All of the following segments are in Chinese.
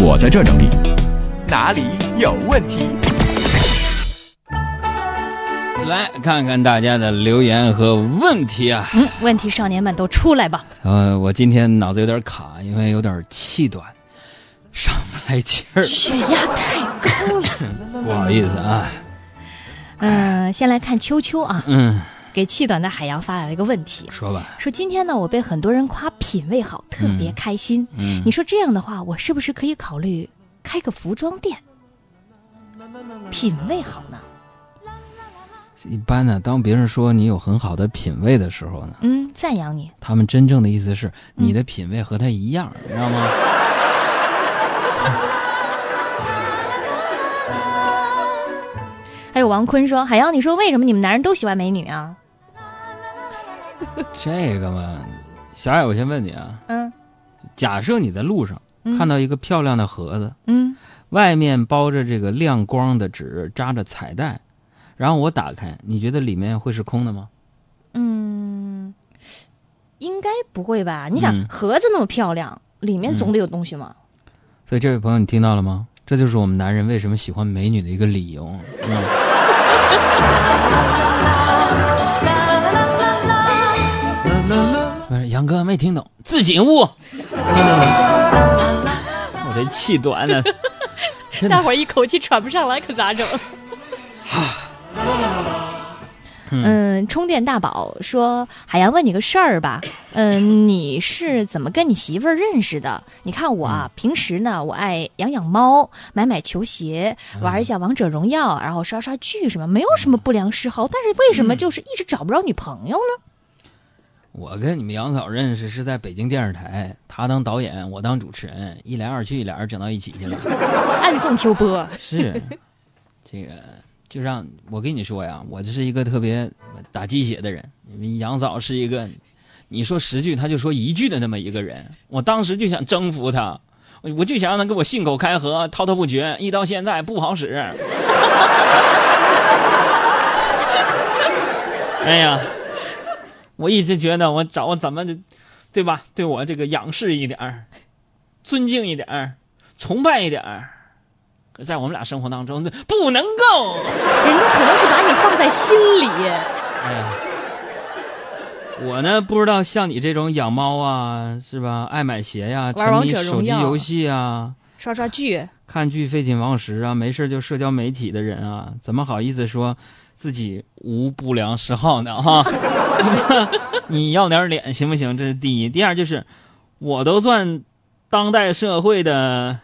我在这整理。哪里有问题？来看看大家的留言和问题啊。嗯，问题少年们都出来吧。呃，我今天脑子有点卡，因为有点气短，上不来气儿，血压太高了。不好意思啊。嗯，先来看秋秋啊，嗯，给气短的海洋发来了一个问题，说吧。说今天呢，我被很多人夸品味好，特别开心。嗯你说这样的话，我是不是可以考虑开个服装店？品味好呢？一般呢，当别人说你有很好的品味的时候呢，嗯，赞扬你。他们真正的意思是你的品味和他一样，你知道吗？王坤说：“海洋，你说为什么你们男人都喜欢美女啊 这个嘛，小爱，我先问你啊，？”嗯假设你在路上嗯看到一个漂亮的盒子，嗯，外面包着这个亮光的纸，扎着彩带，然后我打开，你觉得里面会是空的吗？嗯，应该不会吧？你想、嗯盒子那么漂亮，里面总得有东西嘛。所以这位朋友，你听到了吗？这就是我们男人为什么喜欢美女的一个理由，知道吗？不是杨哥没听懂，自己屋。我这气短了。大伙儿一口气喘不上来，可咋整？嗯，充电大宝说：“海洋问你个事儿吧，嗯，你是怎么跟你媳妇儿认识的？你看我啊，平时呢，我爱养养猫，买买球鞋，玩一下王者荣耀，然后刷刷剧什么，没有什么不良嗜好。但是为什么就是一直找不着女朋友呢？我跟你们杨嫂认识是在北京电视台，她当导演，我当主持人，一来二去，俩人整到一起去了。暗送秋波，是，这个就让我跟你说呀，我就是一个特别打鸡血的人。杨嫂是一个，你说十句他就说一句的那么一个人，我当时就想征服他，我就想让他跟我信口开河，滔滔不绝，一到现在不好使。哎呀，我一直觉得我找我怎么的，对吧？对我这个仰视一点，尊敬一点，崇拜一点。可在我们俩生活当中，不能够。人家可能是把你放在心里。哎呀，我呢不知道像你这种养猫啊，是吧？爱买鞋呀、沉迷手机游戏啊，刷刷剧，看剧废寝忘食啊，没事就社交媒体的人啊，怎么好意思说自己无不良嗜好呢？哈，你要点脸行不行？这是第一。第二就是，我都算当代社会的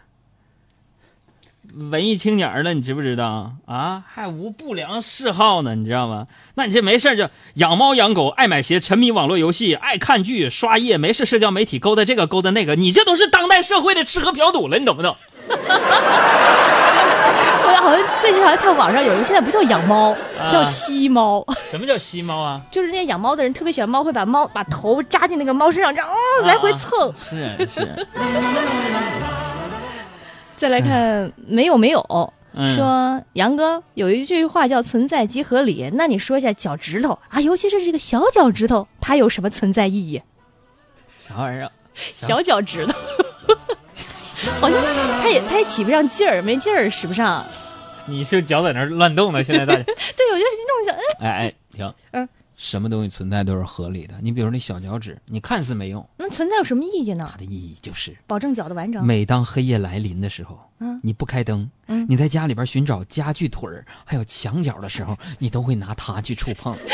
文艺青年了，你知不知道啊？还无不良嗜好呢，你知道吗？那你这没事就养猫养狗，爱买鞋，沉迷网络游戏，爱看剧，刷夜，没事社交媒体勾搭这个勾搭那个，你这都是当代社会的吃喝嫖赌了，你懂不懂？我好像最近好像看网上有一个，现在不叫养猫，啊叫吸猫，什么叫吸猫啊？就是那些养猫的人特别喜欢猫，会把猫把头扎进那个猫身上，这样哦来回蹭。是是，再来看没有没有。嗯说杨哥有一句话叫“存在即合理”，那你说一下脚趾头啊，尤其是这个小脚趾头，它有什么存在意义？啥玩意儿啊？小脚趾头，好像它也它也起不上劲儿，没劲儿使不上。你是脚在那儿乱动呢？现在大家，对，我就弄一下，嗯，哎哎，停，嗯，什么东西存在都是合理的。你比如那小脚趾，你看似没用，那存在有什么意义呢它？的意义就是，保证脚的完整。每当黑夜来临的时候，嗯你不开灯，嗯你在家里边寻找家具腿儿还有墙角的时候，你都会拿它去触碰。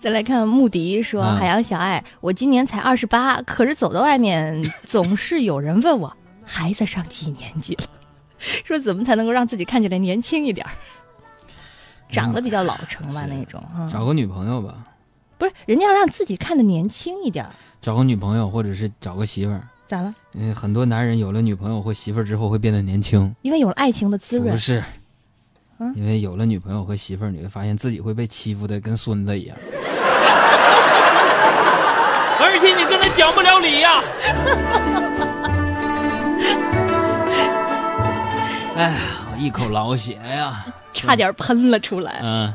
再来看穆迪说：“嗯海洋小爱，我今年才二十八，可是走到外面总是有人问我孩子上几年级了，说怎么才能够让自己看起来年轻一点儿，长得比较老成吧那种啊、找个女朋友吧，不是人家要让自己看的年轻一点儿，找个女朋友或者是找个媳妇儿。咋了？因为很多男人有了女朋友或媳妇儿之后会变得年轻，因为有了爱情的滋润。不，是，嗯？因为有了女朋友和媳妇儿，你会发现自己会被欺负的跟孙子一样，而且你跟他讲不了理呀、哎呀，我一口老血呀！差点喷了出来。嗯，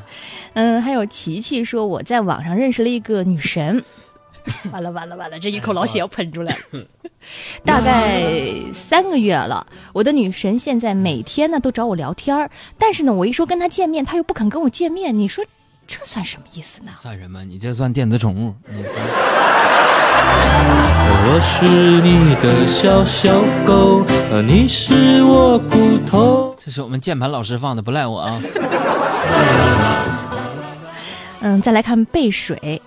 嗯，还有琪琪说我在网上认识了一个女神，完了完了完了，这一口老血要喷出来了。大概三个月了，我的女神现在每天呢都找我聊天儿，但是呢，我一说跟她见面，她又不肯跟我见面，你说这算什么意思呢？算什么？你这算电子宠物？你算我是你的小小狗，呃你是我骨头。这是我们键盘老师放的，不赖我啊。嗯，再来看背水，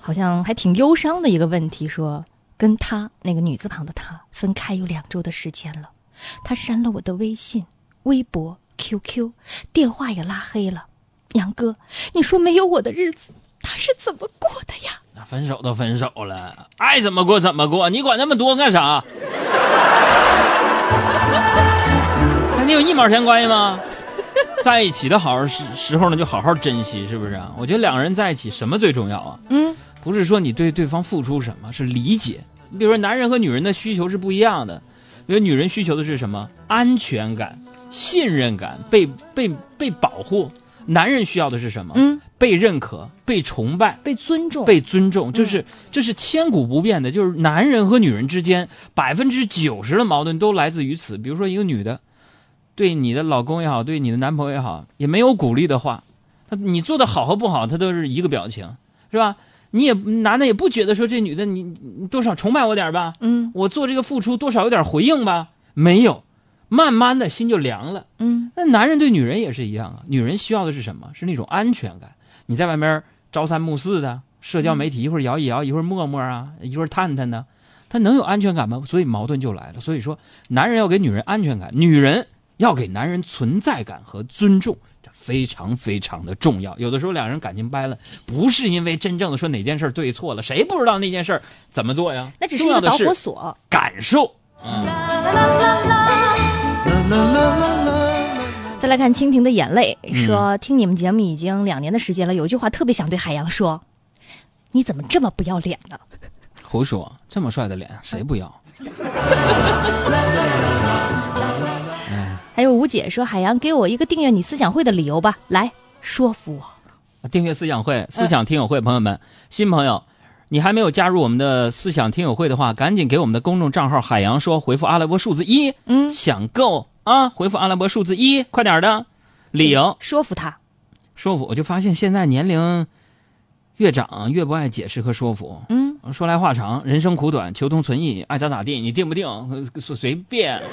好像还挺忧伤的一个问题，说跟他那个女字旁的他分开有两周的时间了，他删了我的微信、微博、QQ，电话也拉黑了。杨哥，你说没有我的日子，他是怎么过的呀？那分手都分手了，爱怎么过怎么过，你管那么多干啥？跟你有一毛钱关系吗？在一起的好时时候呢，就好好珍惜，是不是啊？我觉得两个人在一起，什么最重要啊？嗯，不是说你对对方付出什么，是理解。你比如说，男人和女人的需求是不一样的。比如女人需求的是什么？安全感、信任感、被被被保护。男人需要的是什么？嗯，被认可、被崇拜、被尊重，被尊重，就是这是千古不变的。就是男人和女人之间百分之九十的矛盾都来自于此。比如说，一个女的对你的老公也好，对你的男朋友也好，也没有鼓励的话，他你做的好和不好，他都是一个表情，是吧？你也男的也不觉得说这女的你你多少崇拜我点吧，嗯我做这个付出多少有点回应吧，没有，慢慢的心就凉了。嗯那男人对女人也是一样啊，女人需要的是什么？是那种安全感。你在外面朝三暮四的，社交媒体一会儿摇一摇，一会儿陌陌啊，一会儿探探呢，他能有安全感吗？所以矛盾就来了。所以说，男人要给女人安全感，女人要给男人存在感和尊重，这非常非常的重要。有的时候两人感情掰了，不是因为真正的说哪件事对错了，谁不知道那件事怎么做呀？那只是一个导火索。感受。嗯，再来看蜻蜓的眼泪，嗯说、听你们节目已经两年的时间了，有一句话特别想对海洋说：你怎么这么不要脸呢？胡说，这么帅的脸谁不要？还有吴姐说：“海洋，给我一个订阅你思想会的理由吧，来说服我。订阅思想会、思想听友会，朋友们，新朋友，你还没有加入我们的思想听友会的话，赶紧给我们的公众账号“海洋说”回复阿拉伯数字一，嗯抢购啊，回复阿拉伯数字一，快点的。理由说服他。说服，我就发现现在年龄越长越不爱解释和说服，嗯，说来话长，人生苦短，求同存异，爱咋咋地，你定不定？呃随随便。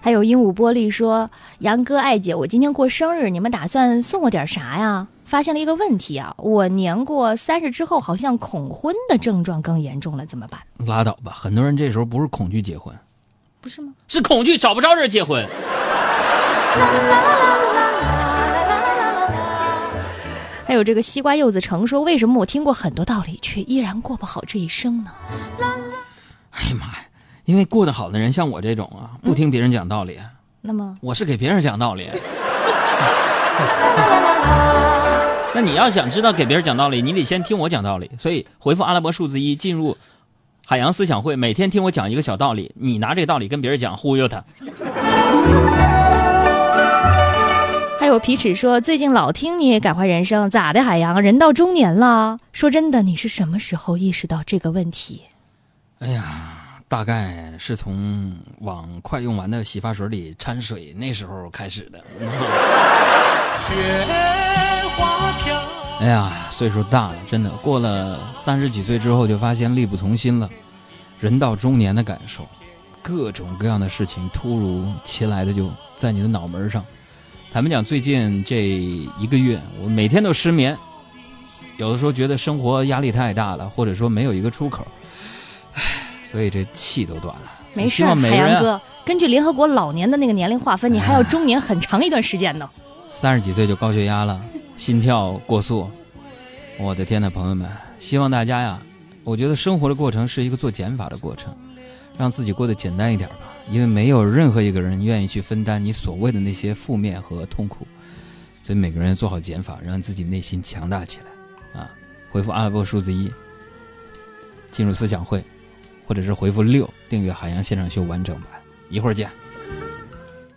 还有鹦鹉玻璃说：杨哥、艾姐，我今天过生日，你们打算送我点啥呀？发现了一个问题啊，我年过三十之后，好像恐婚的症状更严重了，怎么办？拉倒吧，很多人这时候不是恐惧结婚，不是吗？是恐惧找不着人结婚。还有这个西瓜柚子橙说：为什么我听过很多道理，却依然过不好这一生呢？哎呀妈呀！因为过得好的人像我这种啊，不听别人讲道理，那么，我是给别人讲道理。那你要想知道给别人讲道理，你得先听我讲道理。所以回复阿拉伯数字一进入海洋思想会，每天听我讲一个小道理，你拿这个道理跟别人讲，忽悠他。还有皮尺说：最近老听你感怀人生，咋的？海洋，人到中年了，说真的，你是什么时候意识到这个问题？哎呀，大概是从往快用完的洗发水里掺水那时候开始的。哎呀，岁数大了，真的过了三十几岁之后，就发现力不从心了。人到中年的感受，各种各样的事情突如其来的就在你的脑门上。坦白讲，最近这一个月，我每天都失眠，有的时候觉得生活压力太大了，或者说没有一个出口，唉，所以这气都断了。没事海洋哥，根据联合国老年的那个年龄划分，你还要中年很长一段时间呢。三十几岁就高血压了，心跳过速，我的天呐，朋友们，希望大家呀，我觉得生活的过程是一个做减法的过程，让自己过得简单一点吧，因为没有任何一个人愿意去分担你所谓的那些负面和痛苦，所以每个人做好减法，让自己内心强大起来啊！回复阿拉伯数字一，进入思想会，或者是回复六订阅海洋现场秀完整版，一会儿见。